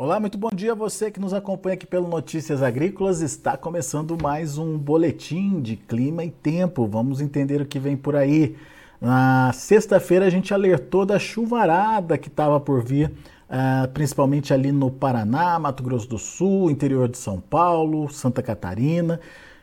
Olá, muito bom dia a você que nos acompanha aqui pelo Notícias Agrícolas. Está começando mais um boletim de clima e tempo. Vamos entender o que vem por aí. Na sexta-feira a gente alertou da chuvarada que estava por vir, uh, principalmente ali no Paraná, Mato Grosso do Sul, interior de São Paulo, Santa Catarina.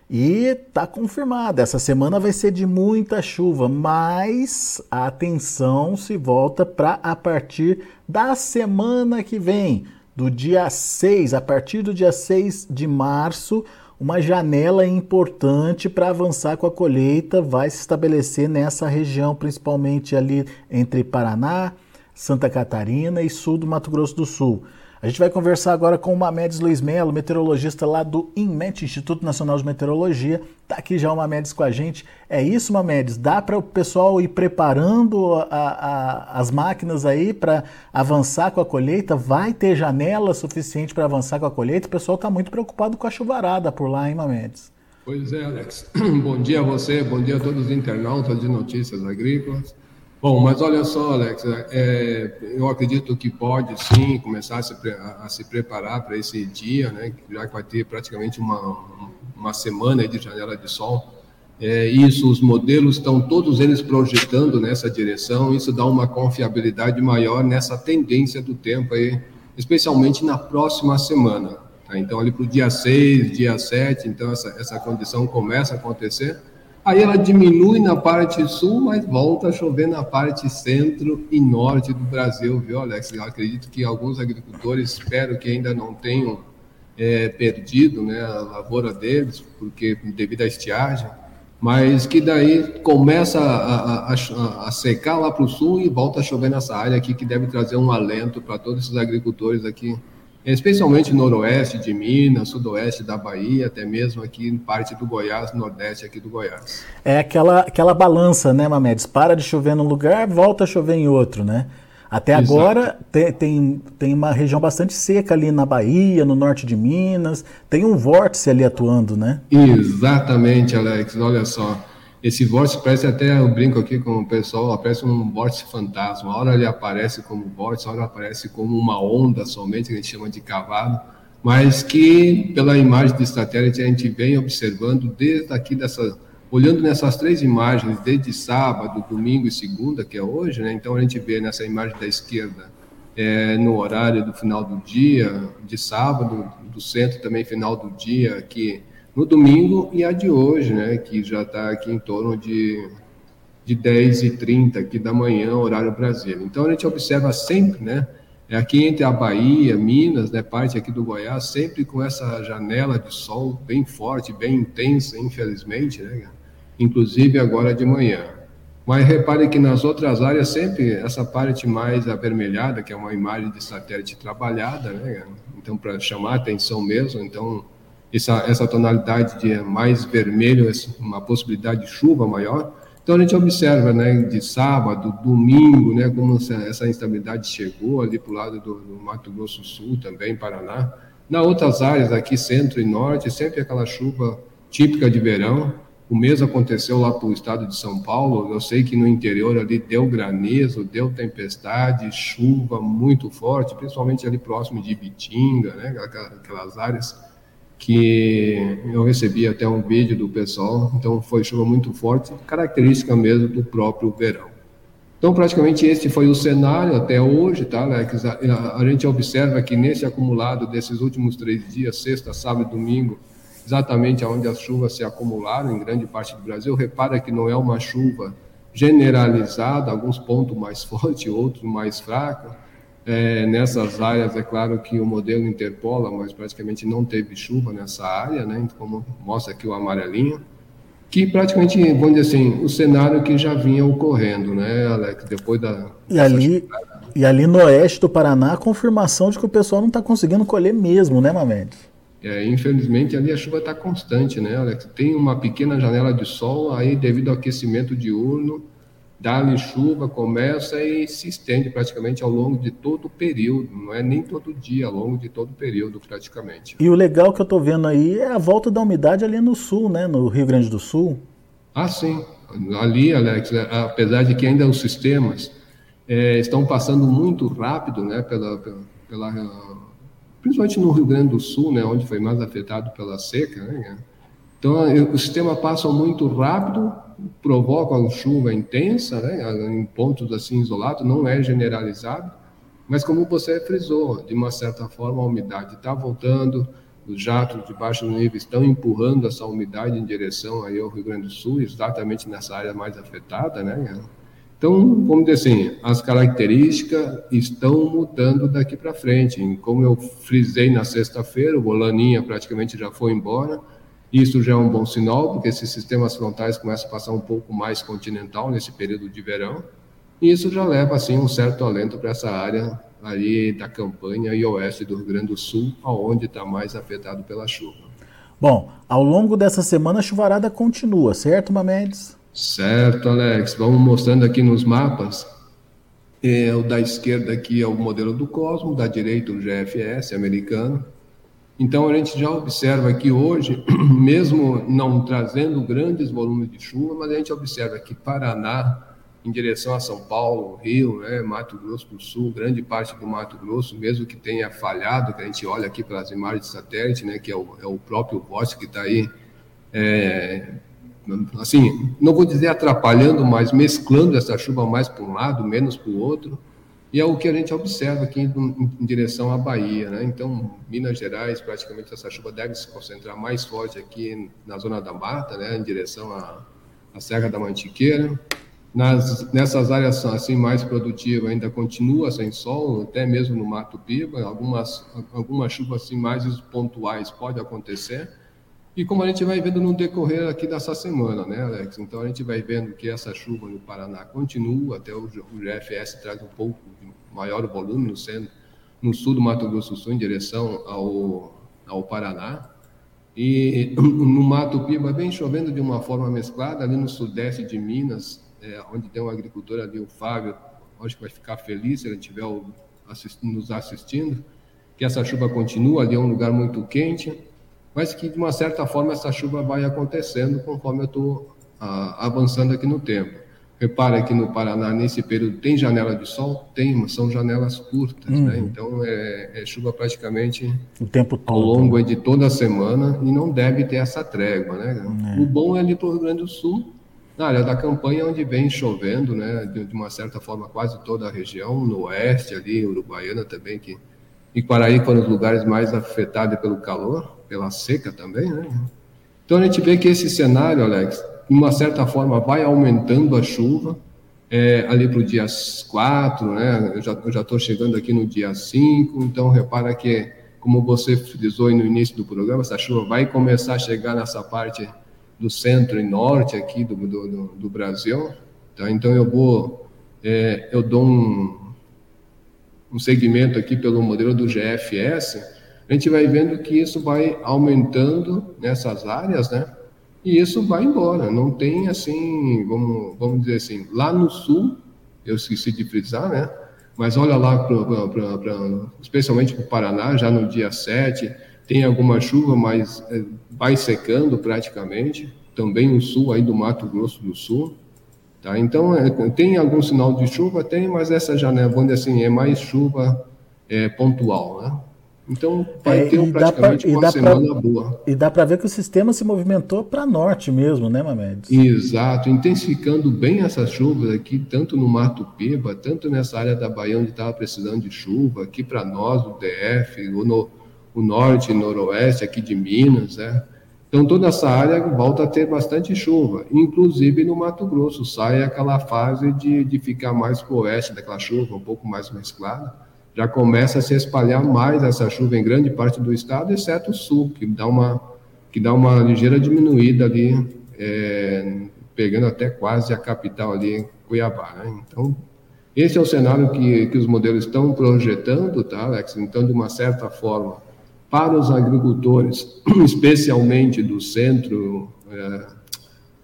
E está confirmado, essa semana vai ser de muita chuva, mas a atenção se volta para a partir da semana que vem do dia 6, a partir do dia 6 de março, uma janela importante para avançar com a colheita vai se estabelecer nessa região, principalmente ali entre Paraná, Santa Catarina e sul do Mato Grosso do Sul. A gente vai conversar agora com o Mamedes Luiz Melo, meteorologista lá do INMET, Instituto Nacional de Meteorologia. Está aqui já o Mamedes com a gente. É isso, Mamedes? Dá para o pessoal ir preparando a, a, as máquinas aí para avançar com a colheita? Vai ter janela suficiente para avançar com a colheita? O pessoal está muito preocupado com a chuvarada por lá, hein, Mamedes? Pois é, Alex. bom dia a você, bom dia a todos os internautas de notícias agrícolas. Bom, mas olha só, Alex, é, eu acredito que pode sim começar a se, a se preparar para esse dia, né, já que vai ter praticamente uma, uma semana de janela de sol. É, isso, os modelos estão todos eles projetando nessa direção, isso dá uma confiabilidade maior nessa tendência do tempo aí, especialmente na próxima semana. Tá? Então, ali para o dia 6, dia 7, então essa, essa condição começa a acontecer. Aí ela diminui na parte sul, mas volta a chover na parte centro e norte do Brasil, viu, Alex? Eu acredito que alguns agricultores, espero que ainda não tenham é, perdido né, a lavoura deles, porque devido à estiagem, mas que daí começa a, a, a, a secar lá para o sul e volta a chover nessa área aqui, que deve trazer um alento para todos esses agricultores aqui especialmente noroeste de Minas, sudoeste da Bahia, até mesmo aqui em parte do Goiás, nordeste aqui do Goiás. É aquela, aquela balança, né, Mamedes? Para de chover num lugar, volta a chover em outro, né? Até Exato. agora tem, tem, tem uma região bastante seca ali na Bahia, no norte de Minas, tem um vórtice ali atuando, né? Exatamente, Alex, olha só. Esse vórtice parece até, eu brinco aqui com o pessoal, parece um vórtice fantasma. Uma hora ele aparece como vórtice, a hora aparece como uma onda somente, que a gente chama de cavalo, mas que pela imagem de satélite a gente vem observando desde aqui dessa, olhando nessas três imagens, desde sábado, domingo e segunda, que é hoje, né? Então a gente vê nessa imagem da esquerda, é, no horário do final do dia, de sábado, do centro também final do dia, que no domingo e a de hoje, né, que já está aqui em torno de, de 10h30 aqui da manhã, horário Brasil. Então a gente observa sempre, né, é aqui entre a Bahia, Minas, né, parte aqui do Goiás, sempre com essa janela de sol bem forte, bem intensa, infelizmente, né, inclusive agora de manhã. Mas repare que nas outras áreas sempre essa parte mais avermelhada, que é uma imagem de satélite trabalhada, né, então para chamar atenção mesmo, então essa, essa tonalidade de mais vermelho, uma possibilidade de chuva maior. Então a gente observa, né, de sábado, domingo, né, como essa instabilidade chegou ali para o lado do, do, Mato Grosso do Sul, também Paraná. Na outras áreas aqui, centro e norte, sempre aquela chuva típica de verão. O mesmo aconteceu lá para o estado de São Paulo. Eu sei que no interior ali deu granizo, deu tempestade, chuva muito forte, principalmente ali próximo de Bitinga, né, aquelas áreas que eu recebi até um vídeo do pessoal, então foi chuva muito forte, característica mesmo do próprio verão. Então, praticamente esse foi o cenário até hoje, tá, Alex? A, a gente observa que nesse acumulado desses últimos três dias, sexta, sábado e domingo, exatamente onde as chuvas se acumularam em grande parte do Brasil, repara que não é uma chuva generalizada, alguns pontos mais fortes, outros mais fracos, é, nessas áreas, é claro que o modelo interpola, mas praticamente não teve chuva nessa área, né? como mostra aqui o amarelinho, que praticamente, vamos dizer assim, o cenário que já vinha ocorrendo, né, Alex, depois da... E ali, e ali no oeste do Paraná, a confirmação de que o pessoal não está conseguindo colher mesmo, né, Mamedes? É, infelizmente, ali a chuva está constante, né, Alex? Tem uma pequena janela de sol, aí devido ao aquecimento diurno, dá-lhe chuva, começa e se estende praticamente ao longo de todo o período, não é nem todo dia, ao longo de todo o período praticamente. E o legal que eu estou vendo aí é a volta da umidade ali no sul, né, no Rio Grande do Sul. Ah, sim. Ali, Alex, é, apesar de que ainda os sistemas é, estão passando muito rápido, né, pela, pela, pela principalmente no Rio Grande do Sul, né, onde foi mais afetado pela seca. Né? Então, o sistema passa muito rápido, provoca chuva intensa, né, em pontos assim isolados, não é generalizado, mas como você frisou, de uma certa forma a umidade está voltando, os jatos de baixo nível estão empurrando essa umidade em direção aí ao Rio Grande do Sul, exatamente nessa área mais afetada, né? Então, vamos dizer assim, as características estão mudando daqui para frente. Como eu frisei na sexta-feira, o Bolaninha praticamente já foi embora. Isso já é um bom sinal, porque esses sistemas frontais começam a passar um pouco mais continental nesse período de verão. E isso já leva, assim, um certo alento para essa área ali da campanha e oeste do Rio Grande do Sul, aonde está mais afetado pela chuva. Bom, ao longo dessa semana a chuvarada continua, certo, Mamedes? Certo, Alex. Vamos mostrando aqui nos mapas. É, o da esquerda aqui é o modelo do Cosmo, da direita o GFS americano. Então a gente já observa aqui hoje, mesmo não trazendo grandes volumes de chuva, mas a gente observa que Paraná, em direção a São Paulo, Rio, né, Mato Grosso do Sul, grande parte do Mato Grosso, mesmo que tenha falhado, que a gente olha aqui pelas imagens de satélite, né, que é o, é o próprio VOST que está aí, é, assim, não vou dizer atrapalhando, mas mesclando essa chuva mais para um lado, menos para o outro, e é o que a gente observa aqui em, em, direção à Bahia, né? Então, Minas Gerais, praticamente essa chuva deve se concentrar mais forte aqui na zona da mata, né, em direção à, à Serra da Mantiqueira, nas, nessas áreas assim mais produtivas ainda continua sem sol, até mesmo no Mato Piba, algumas algumas chuvas assim mais pontuais pode acontecer. E como a gente vai vendo no decorrer aqui dessa semana, né, Alex? Então a gente vai vendo que essa chuva no Paraná continua, até o, GFS traz um pouco maior volume no centro, no sul do Mato Grosso do Sul em direção ao ao Paraná. E no Mato Piba vem chovendo de uma forma mesclada ali no sudeste de Minas, é, onde tem um agricultor ali, o Fábio, acho que vai ficar feliz se ele estiver assistindo, nos assistindo, que essa chuva continua, ali é um lugar muito quente, mas que de uma certa forma essa chuva vai acontecendo conforme eu estou ah, avançando aqui no tempo. Repara que no Paraná, nesse período, tem janela de sol? Tem, mas são janelas curtas, né? uhum. né? Então é, é, chuva praticamente o tempo todo. ao longo de toda a semana e não deve ter essa trégua, né? É. O bom é ali para o Rio Grande do Sul, na área da campanha, onde vem chovendo, né, de, de, uma certa forma, quase toda a região, no oeste ali, Uruguaiana também, que, e Quaraí foram os lugares mais afetados pelo calor, pela seca também, né? Então a gente vê que esse cenário, Alex, de uma certa forma, vai aumentando a chuva, é, ali para o dia 4, né, eu já estou chegando aqui no dia 5, então repara que, como você frisou no início do programa, essa chuva vai começar a chegar nessa parte do centro e norte aqui do, do, do Brasil. Tá? Então eu vou, é, eu dou um, um segmento aqui pelo modelo do GFS, a gente vai vendo que isso vai aumentando nessas áreas, né? E isso vai embora. Não tem assim, vamos, vamos dizer assim, lá no sul, eu esqueci de frisar, né? Mas olha lá, pra, pra, pra, especialmente para o Paraná, já no dia 7, tem alguma chuva, mas é, vai secando praticamente. Também o sul aí do Mato Grosso do Sul. Tá? Então, é, tem algum sinal de chuva? Tem, mas essa janela, dizer assim, é mais chuva é, pontual, né? Então, vai é, ter um, praticamente pra, uma semana pra, boa. E dá para ver que o sistema se movimentou para norte mesmo, né, Mamedes? Exato, intensificando bem essas chuvas aqui, tanto no Mato Piba, tanto nessa área da Bahia onde estava precisando de chuva, aqui para nós, o DF, ou no, o norte e noroeste aqui de Minas, né? Então toda essa área volta a ter bastante chuva, inclusive no Mato Grosso sai aquela fase de, de ficar mais para o oeste daquela chuva, um pouco mais mesclada, já começa a se espalhar mais essa chuva em grande parte do estado, exceto o sul, que dá uma, que dá uma ligeira diminuída ali, é, pegando até quase a capital ali, Cuiabá. Né? Então, esse é o cenário que, que os modelos estão projetando, tá, Alex? Então, de uma certa forma, para os agricultores, especialmente do centro, é,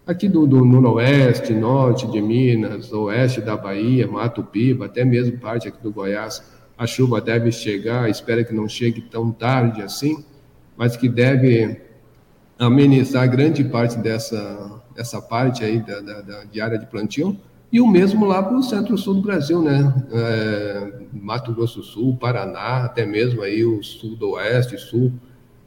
aqui do, do noroeste, norte de Minas, oeste da Bahia, Mato Piba, até mesmo parte aqui do Goiás, a chuva deve chegar, espero que não chegue tão tarde assim, mas que deve amenizar grande parte dessa, dessa parte aí da, da, da de área de plantio, E o mesmo lá para o centro-sul do Brasil, né? É, Mato Grosso do Sul, Paraná, até mesmo aí o sul do oeste, sul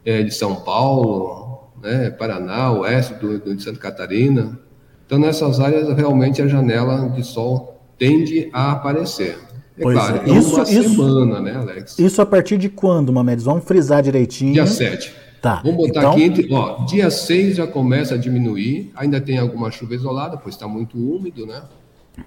é, de São Paulo, né? Paraná, oeste do, do, de Santa Catarina. Então, nessas áreas, realmente a janela de sol tende a aparecer. É pois claro, é. Isso, uma isso, semana, né, Alex? Isso a partir de quando, Mamedes? Vamos frisar direitinho. Dia 7. Tá. Vamos botar então... aqui entre. Ó, dia 6 já começa a diminuir, ainda tem alguma chuva isolada, pois está muito úmido, né?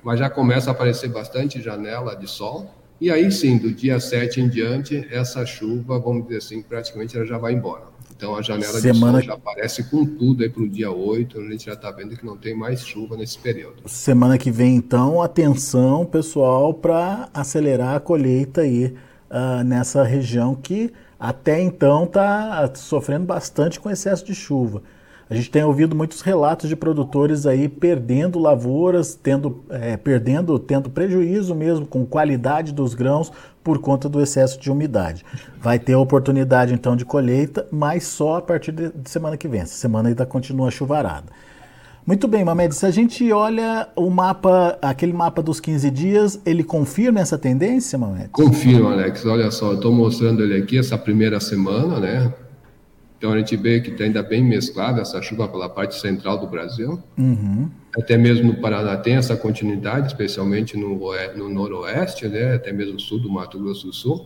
Mas já começa a aparecer bastante janela de sol. E aí sim, do dia 7 em diante, essa chuva, vamos dizer assim, praticamente ela já vai embora. Então a janela Semana... de sol já aparece com tudo aí para o dia 8, a gente já está vendo que não tem mais chuva nesse período. Semana que vem, então, atenção, pessoal, para acelerar a colheita aí uh, nessa região que até então está sofrendo bastante com excesso de chuva. A gente tem ouvido muitos relatos de produtores aí perdendo lavouras, tendo, é, perdendo, tendo prejuízo mesmo com qualidade dos grãos por conta do excesso de umidade. Vai ter oportunidade então de colheita, mas só a partir de, de semana que vem. Essa semana ainda continua chuvarada. Muito bem, Mamed, se a gente olha o mapa, aquele mapa dos 15 dias, ele confirma essa tendência, Mamed? Confirma, Alex. Olha só, eu estou mostrando ele aqui essa primeira semana, né? Então a gente vê que está ainda bem mesclada essa chuva pela parte central do Brasil. Uhum. Até mesmo no Paraná tem essa continuidade, especialmente no, no noroeste, né? até mesmo no sul do Mato Grosso do Sul.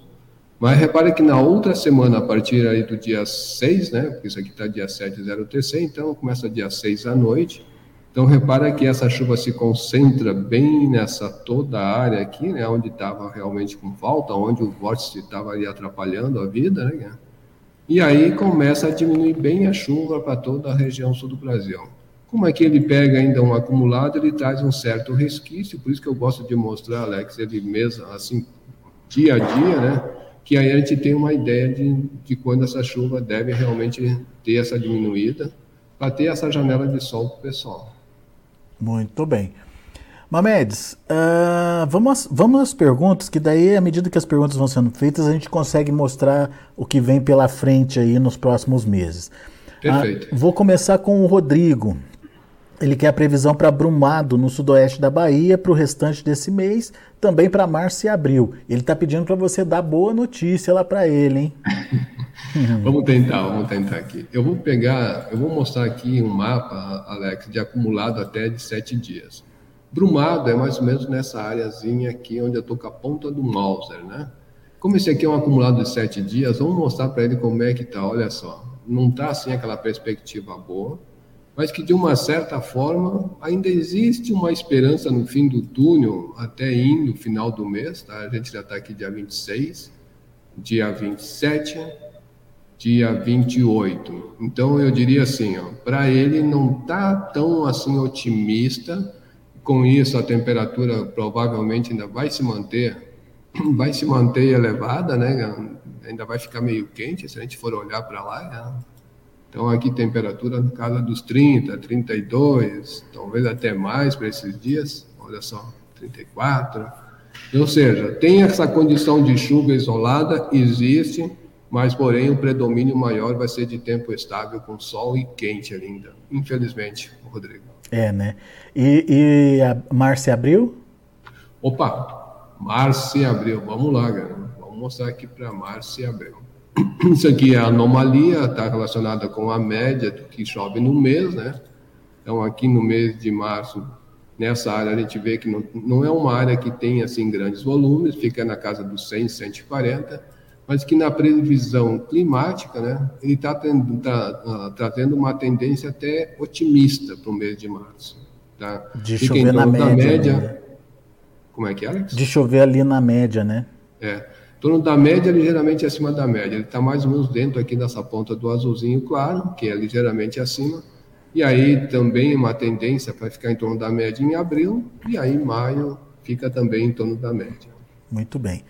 Mas repare que na outra semana, a partir aí do dia 6, né? Porque isso aqui está dia 7, 0 TC, então começa dia 6 à noite. Então repara que essa chuva se concentra bem nessa toda a área aqui, né? Onde estava realmente com falta, onde o vórtice estava ali atrapalhando a vida, né? E aí começa a diminuir bem a chuva para toda a região sul do Brasil. Como é que ele pega ainda um acumulado, ele traz um certo resquício, por isso que eu gosto de mostrar, Alex, ele mesmo, assim, dia a dia, né? Que aí a gente tem uma ideia de, de quando essa chuva deve realmente ter essa diminuída, para ter essa janela de sol para o pessoal. Muito bem. Mamedes, uh, vamos, vamos às perguntas, que daí, à medida que as perguntas vão sendo feitas, a gente consegue mostrar o que vem pela frente aí nos próximos meses. Perfeito. Uh, vou começar com o Rodrigo. Ele quer a previsão para Brumado, no sudoeste da Bahia, para o restante desse mês, também para março e abril. Ele está pedindo para você dar boa notícia lá para ele, hein? vamos tentar, vamos tentar aqui. Eu vou pegar, eu vou mostrar aqui um mapa, Alex, de acumulado até de sete dias. Brumado é mais ou menos nessa áreazinha aqui onde eu estou com a ponta do Mauser, né? Como esse aqui é um acumulado de sete dias, vamos mostrar para ele como é que tá. Olha só, não está assim aquela perspectiva boa, mas que de uma certa forma ainda existe uma esperança no fim do túnel até indo final do mês, tá? A gente já está aqui dia 26, dia 27, dia 28. Então eu diria assim, para ele não tá tão assim otimista com isso, a temperatura provavelmente ainda vai se manter, vai se manter elevada, né? Ainda vai ficar meio quente se a gente for olhar para lá. Né? Então, aqui temperatura na casa dos 30, 32, talvez até mais para esses dias. Olha só, 34. Ou seja, tem essa condição de chuva isolada, existe, mas porém o predomínio maior vai ser de tempo estável com sol e quente ainda. Infelizmente, Rodrigo. É, né? E, e a Márcia abriu? Opa, Márcia abriu. Vamos lá, galera. Vamos mostrar aqui para Márcia abriu. Isso aqui é anomalia, está relacionada com a média do que chove no mês, né? Então, aqui no mês de março, nessa área, a gente vê que não, não é uma área que tem, assim, grandes volumes, fica na casa dos 100, 140, mas que na previsão climática, né, ele está tá, trazendo uma tendência até otimista para o mês de março. Tá? De Fica chover na média. média né? Como é que é, Alex? De chover ali na média, né? É. Em torno da média, ligeiramente acima da média. Ele está mais ou menos dentro aqui dessa ponta do azulzinho claro, que é ligeiramente acima. E aí também uma tendência para ficar em torno da média em abril, e aí maio fica também em torno da média. Muito bem.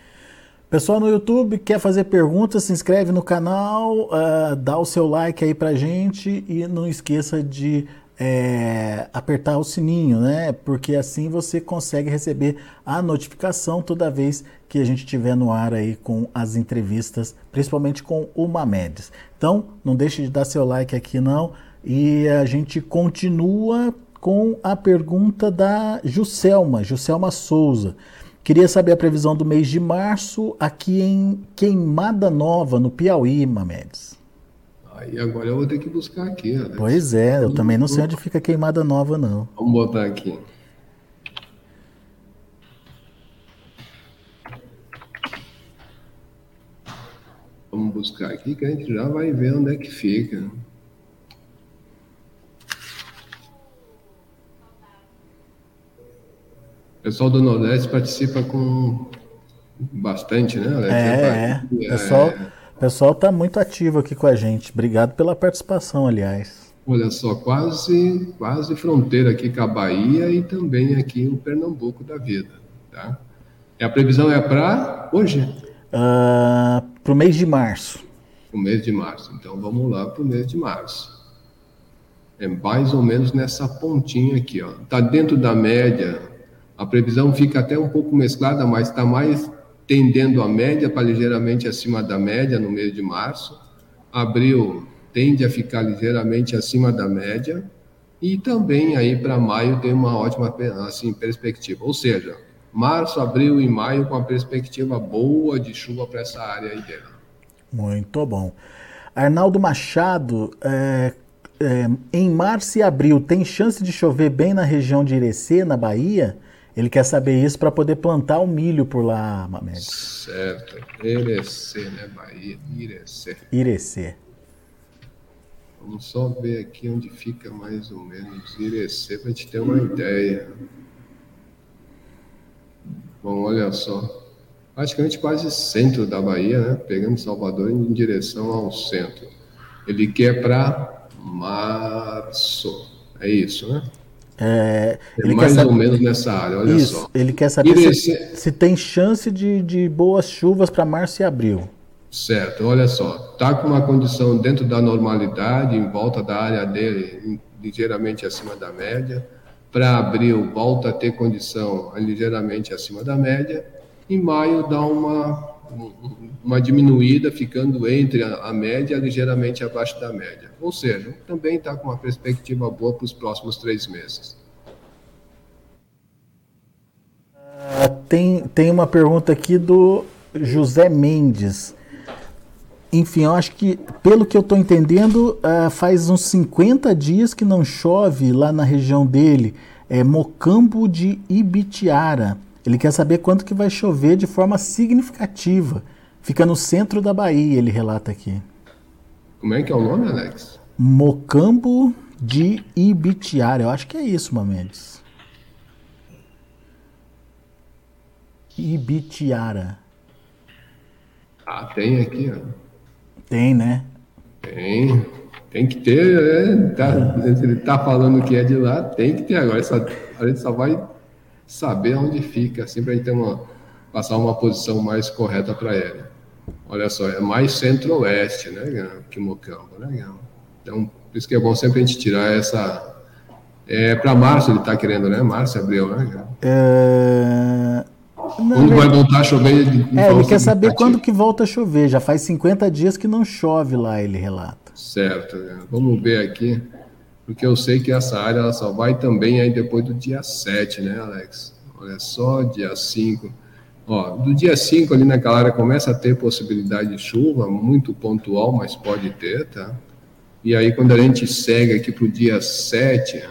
Pessoal no YouTube, quer fazer perguntas, se inscreve no canal, uh, dá o seu like aí pra gente e não esqueça de é, apertar o sininho, né? Porque assim você consegue receber a notificação toda vez que a gente estiver no ar aí com as entrevistas, principalmente com o Mamedes. Então, não deixe de dar seu like aqui não e a gente continua com a pergunta da Juscelma, Juscelma Souza. Queria saber a previsão do mês de março aqui em Queimada Nova, no Piauí, Mamedes. Aí agora eu vou ter que buscar aqui. Alex. Pois é, eu também não sei onde fica Queimada Nova, não. Vamos botar aqui. Vamos buscar aqui que a gente já vai ver onde é que fica. O pessoal do Nordeste participa com bastante, né, Alex? É, é. O pessoal, pessoal tá muito ativo aqui com a gente. Obrigado pela participação, aliás. Olha só, quase, quase fronteira aqui com a Bahia e também aqui o Pernambuco da vida, tá? E a previsão é para hoje? Uh, para o mês de março. O mês de março. Então vamos lá para o mês de março. É mais ou menos nessa pontinha aqui, ó. Tá dentro da média a previsão fica até um pouco mesclada, mas está mais tendendo a média para ligeiramente acima da média no mês de março. Abril tende a ficar ligeiramente acima da média e também aí para maio tem uma ótima assim perspectiva. Ou seja, março, abril e maio com a perspectiva boa de chuva para essa área aí dentro. Muito bom. Arnaldo Machado, é, é, em março e abril tem chance de chover bem na região de Irecê, na Bahia? Ele quer saber isso para poder plantar o milho por lá, Mamed. Certo. Irecê, né? Bahia. Irecê. Irecê. Vamos só ver aqui onde fica mais ou menos Irecê para a gente ter uma ideia. Bom, olha só. Praticamente quase centro da Bahia, né? Pegando Salvador em direção ao centro. Ele quer para março. É isso, né? É, é mais saber... ou menos nessa área, olha Isso, só. Ele quer saber se, se, tem chance de, de boas chuvas para março e abril. Certo, olha só. Está com uma condição dentro da normalidade, em volta da área dele, ligeiramente acima da média. Para abril, volta a ter condição ligeiramente acima da média. Em maio, dá uma uma diminuída, ficando entre a, média ligeiramente abaixo da média. Ou seja, também está com uma perspectiva boa para os próximos três meses. Uh, tem, tem uma pergunta aqui do José Mendes. Enfim, eu acho que, pelo que eu estou entendendo, uh, faz uns 50 dias que não chove lá na região dele, é Mocambo de Ibitiara. Ele quer saber quanto que vai chover de forma significativa. Fica no centro da Bahia, ele relata aqui. Como é que é o nome, Alex? Mocambo de Ibitiara. Eu acho que é isso, Mamedes. Ibitiara. Ah, tem aqui, ó. Tem, né? Tem. Tem que ter, né? Tá, ele tá falando que é de lá, tem que ter. Agora só, a gente só vai saber onde fica, assim, para a gente ter uma, passar uma posição mais correta para ele. Olha só, é mais centro-oeste, né, que Mocambo, né, Então, por isso que é bom sempre a gente tirar essa... É, para março ele está querendo, né? Março, abril, né? É... Quando vai voltar a chover? Ele, é, ele quer saber quando que volta a chover. Já faz 50 dias que não chove lá, ele relata. Certo. Vamos ver aqui porque eu sei que essa área ela só vai também aí depois do dia 7, né, Alex? Olha só, dia 5. Ó, do dia 5 ali naquela área começa a ter possibilidade de chuva, muito pontual, mas pode ter, tá? E aí quando a gente segue aqui para o dia 7,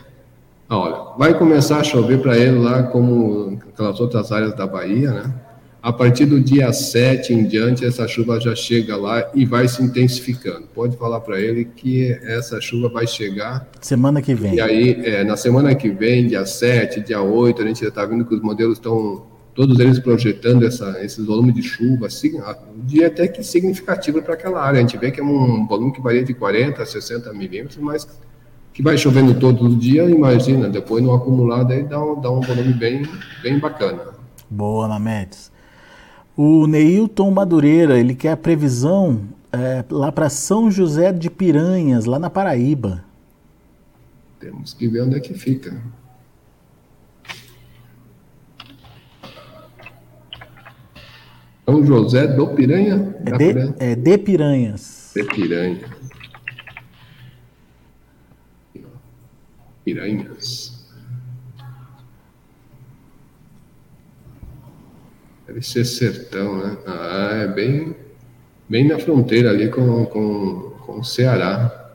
olha, vai começar a chover para ele lá como aquelas outras áreas da Bahia, né? A partir do dia 7 em diante, essa chuva já chega lá e vai se intensificando. Pode falar para ele que essa chuva vai chegar. Semana que vem. E aí, é, na semana que vem, dia 7, dia 8, a gente já está vendo que os modelos estão, todos eles projetando essa, esses volumes de chuva, assim, um dia até que significativo para aquela área. A gente vê que é um volume que varia de 40 a 60 milímetros, mas que vai chovendo todo dia, imagina, depois no acumulado aí dá um, dá um volume bem, bem bacana. Boa, Mametes. O Neilton Madureira, ele quer a previsão é, lá para São José de Piranhas, lá na Paraíba. Temos que ver onde é que fica. São José do Piranha? É de, Piranha? é de Piranhas. De Piranha. Piranhas. Deve ser sertão, né? Ah, é bem, bem na fronteira ali com, com, com o Ceará.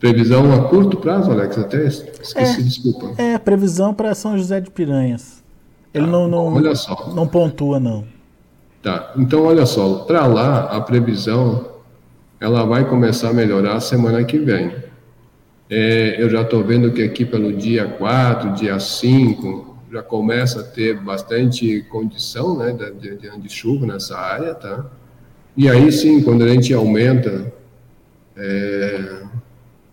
Previsão a curto prazo, Alex? Até esqueci, é, desculpa. É, previsão para São José de Piranhas. Ele tá, não, não, olha só. não pontua, não. Tá, então olha só, para lá a previsão ela vai começar a melhorar semana que vem. É, eu já estou vendo que aqui pelo dia 4, dia 5, já começa a ter bastante condição né, de, de, de chuva nessa área, tá? E aí sim, quando a gente aumenta é,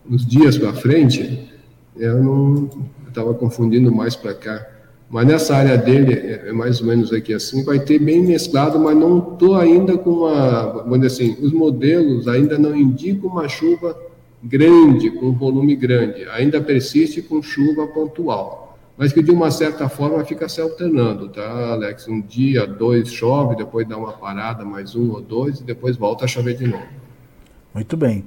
os dias para frente, eu não estava confundindo mais para cá. Mas nessa área dele, é, é mais ou menos aqui assim, vai ter bem mesclado, mas não estou ainda com uma, vamos dizer assim, os modelos ainda não indicam uma chuva grande, com volume grande, ainda persiste com chuva pontual, mas que de uma certa forma fica se alternando, tá, Alex? Um dia, dois chove, depois dá uma parada, mais um ou dois, e depois volta a chover de novo. Muito bem.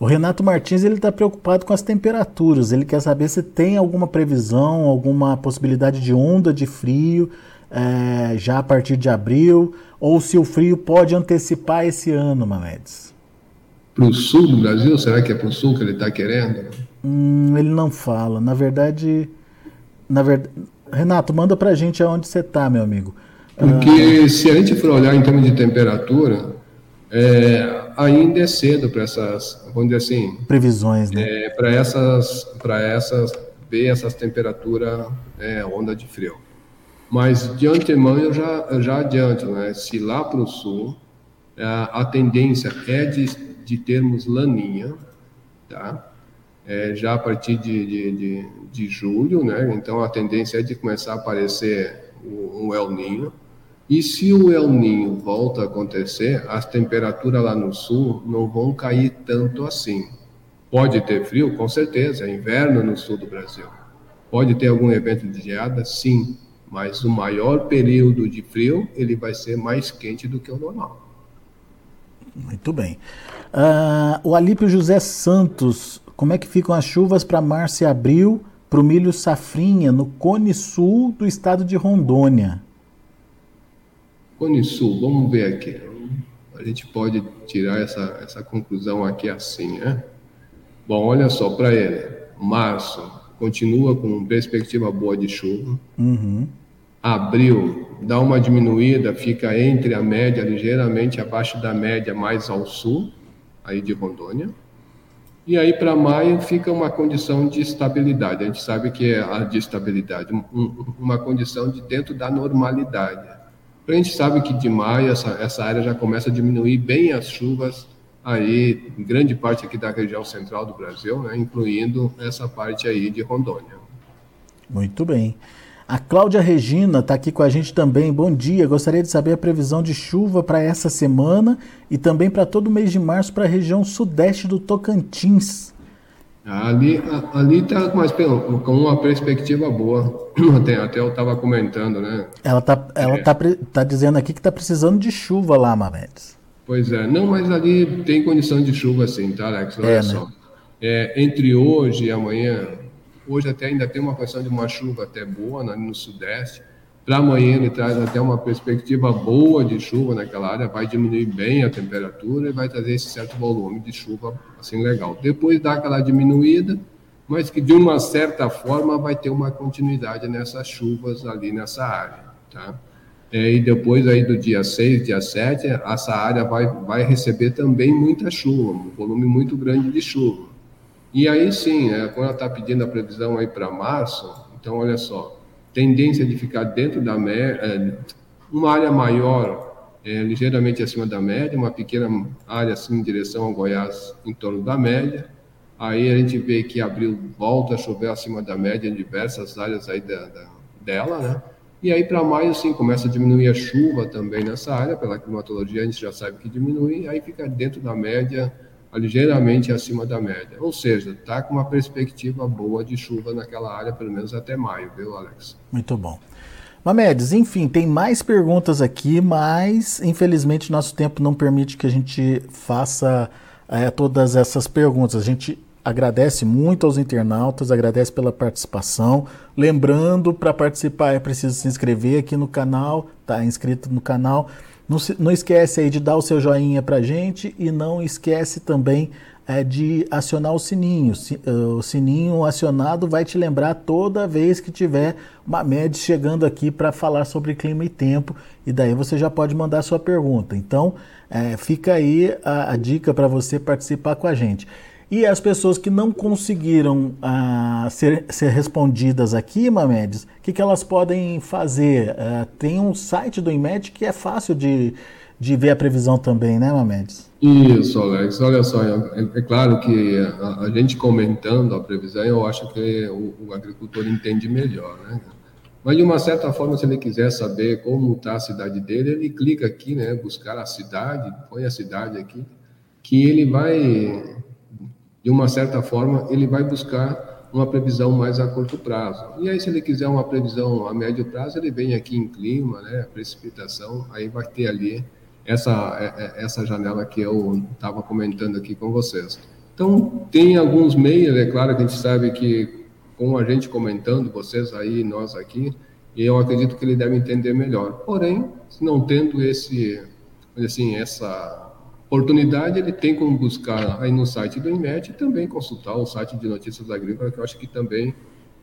O Renato Martins ele está preocupado com as temperaturas. Ele quer saber se tem alguma previsão, alguma possibilidade de onda de frio é, já a partir de abril, ou se o frio pode antecipar esse ano, Mamedes. Para o sul do Brasil? Será que é para o sul que ele está querendo? Hum, ele não fala. Na verdade, na verdade, Renato, manda para a gente aonde você está, meu amigo. Porque ah, se a gente for olhar em termos de temperatura, é, ainda é cedo para essas, vamos dizer assim, previsões, né? É, para essas, para essas ver essas temperaturas, é, onda de frio. Mas de antemão eu já, eu já adianto, né? Se lá para o sul a, a tendência é de, de termos laninha, tá? É, já a partir de, de, de, de, julho, né? Então a tendência é de começar a aparecer um El Ninho. E se o El Ninho volta a acontecer, as temperaturas lá no sul não vão cair tanto assim. Pode ter frio? Com certeza, é inverno no sul do Brasil. Pode ter algum evento de geada? Sim, mas o maior período de frio ele vai ser mais quente do que o normal. Muito bem. Uh, o Alípio José Santos, como é que ficam as chuvas para março e abril para o milho safrinha no Cone Sul do estado de Rondônia? Cone Sul, vamos ver aqui. A gente pode tirar essa, essa conclusão aqui assim, né? Bom, olha só, para ele, março continua com perspectiva boa de chuva. Uhum. Abril dá uma diminuída, fica entre a média, ligeiramente abaixo da média, mais ao sul, aí de Rondônia. E aí para maio fica uma condição de estabilidade. A gente sabe que é a de estabilidade, uma condição de dentro da normalidade. A gente sabe que de maio essa, essa área já começa a diminuir bem as chuvas aí, grande parte aqui da região central do Brasil, né, incluindo essa parte aí de Rondônia. Muito bem. A Cláudia Regina está aqui com a gente também. Bom dia. Gostaria de saber a previsão de chuva para essa semana e também para todo o mês de março para a região sudeste do Tocantins. Ali ali está com uma perspectiva boa. Até, até eu estava comentando, né? Ela está ela é. tá, tá dizendo aqui que está precisando de chuva lá, Mamedes. Pois é, não, mas ali tem condição de chuva sim, tá, Alex? Olha é, só. Né? É, entre hoje e amanhã, hoje até ainda tem uma questão de uma chuva até boa né, no sudeste. Para amanhã ele traz até uma perspectiva boa de chuva naquela área, vai diminuir bem a temperatura e vai trazer esse certo volume de chuva assim legal. Depois dá aquela diminuída, mas que de uma certa forma vai ter uma continuidade nessas chuvas ali nessa área, tá? É, e depois aí do dia 6, dia 7, essa área vai, vai receber também muita chuva, um volume muito grande de chuva. E aí sim, é, quando ela está pedindo a previsão aí para março, então olha só, tendência de ficar dentro da média, é, uma área maior, é, ligeiramente acima da média, uma pequena área assim em direção ao Goiás em torno da média. Aí a gente vê que abril volta a chover acima da média em diversas áreas aí da, da, dela, né? E aí para maio sim começa a diminuir a chuva também nessa área, pela climatologia a gente já sabe que diminui, aí fica dentro da média ligeiramente acima da média. Ou seja, está com uma perspectiva boa de chuva naquela área, pelo menos até maio, viu, Alex? Muito bom. Mamedes, enfim, tem mais perguntas aqui, mas infelizmente nosso tempo não permite que a gente faça é, todas essas perguntas. A gente agradece muito aos internautas, agradece pela participação. Lembrando, para participar é preciso se inscrever aqui no canal, tá inscrito no canal. Não, não esquece aí de dar o seu joinha para gente e não esquece também é, de acionar o sininho. Eh, o sininho acionado vai te lembrar toda vez que tiver uma média chegando aqui para falar sobre clima e tempo e daí você já pode mandar sua pergunta. Então é, fica aí a, a dica para você participar com a gente. E as pessoas que não conseguiram ah, ser, ser, respondidas aqui, Mamedes, o que, que, elas podem fazer? Ah, tem um site do IMED que é fácil de, de ver a previsão também, né, Mamedes? Isso, Alex. Olha só, é, é claro que a, a, gente comentando a previsão, eu acho que o, o, agricultor entende melhor, né? Mas de uma certa forma, se ele quiser saber como está a cidade dele, ele clica aqui, né? Buscar a cidade, põe a cidade aqui, que ele vai de uma certa forma, ele vai buscar uma previsão mais a curto prazo. E aí, se ele quiser uma previsão a médio prazo, ele vem aqui em clima, né, precipitação, aí vai ter ali essa, é, é, essa janela que eu estava comentando aqui com vocês. Então, tem alguns meios, é claro que a gente sabe que com a gente comentando, vocês aí, nós aqui, eu acredito que ele deve entender melhor. Porém, não tendo esse, assim, essa oportunidade ele tem como buscar aí no site do IMET e também consultar o site de notícias agrícolas, que eu acho que também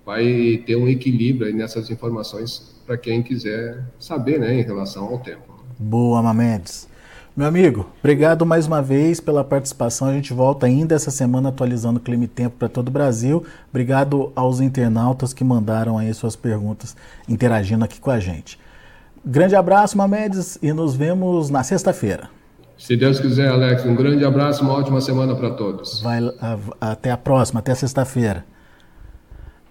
vai ter um equilíbrio aí nessas informações para quem quiser saber né, em relação ao tempo. Boa, Mamedes. Meu amigo, obrigado mais uma vez pela participação. A gente volta ainda essa semana atualizando o clima e tempo para todo o Brasil. Obrigado aos internautas que mandaram aí suas perguntas interagindo aqui com a gente. Grande abraço, Mamedes, e nos vemos na sexta-feira. Se Deus quiser, Alex, um grande abraço, uma ótima semana para todos. Vai, até a próxima, até sexta-feira.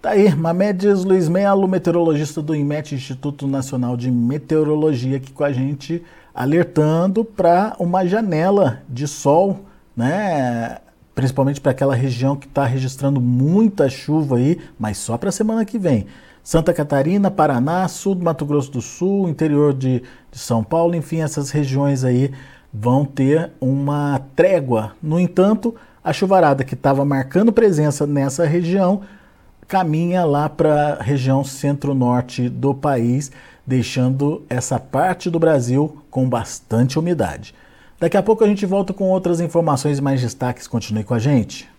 Tá aí, Mamedes Luiz Melo, meteorologista do IMET, Instituto Nacional de Meteorologia, aqui com a gente, alertando para uma janela de sol, né? Principalmente para aquela região que está registrando muita chuva aí, mas só para a semana que vem. Santa Catarina, Paraná, sul do Mato Grosso do Sul, interior de, de São Paulo, enfim, essas regiões aí vão ter uma trégua. No entanto, a chuvarada que estava marcando presença nessa região caminha lá para a região centro-norte do país, deixando essa parte do Brasil com bastante umidade. Daqui a pouco a gente volta com outras informações e mais destaques. Continue com a gente.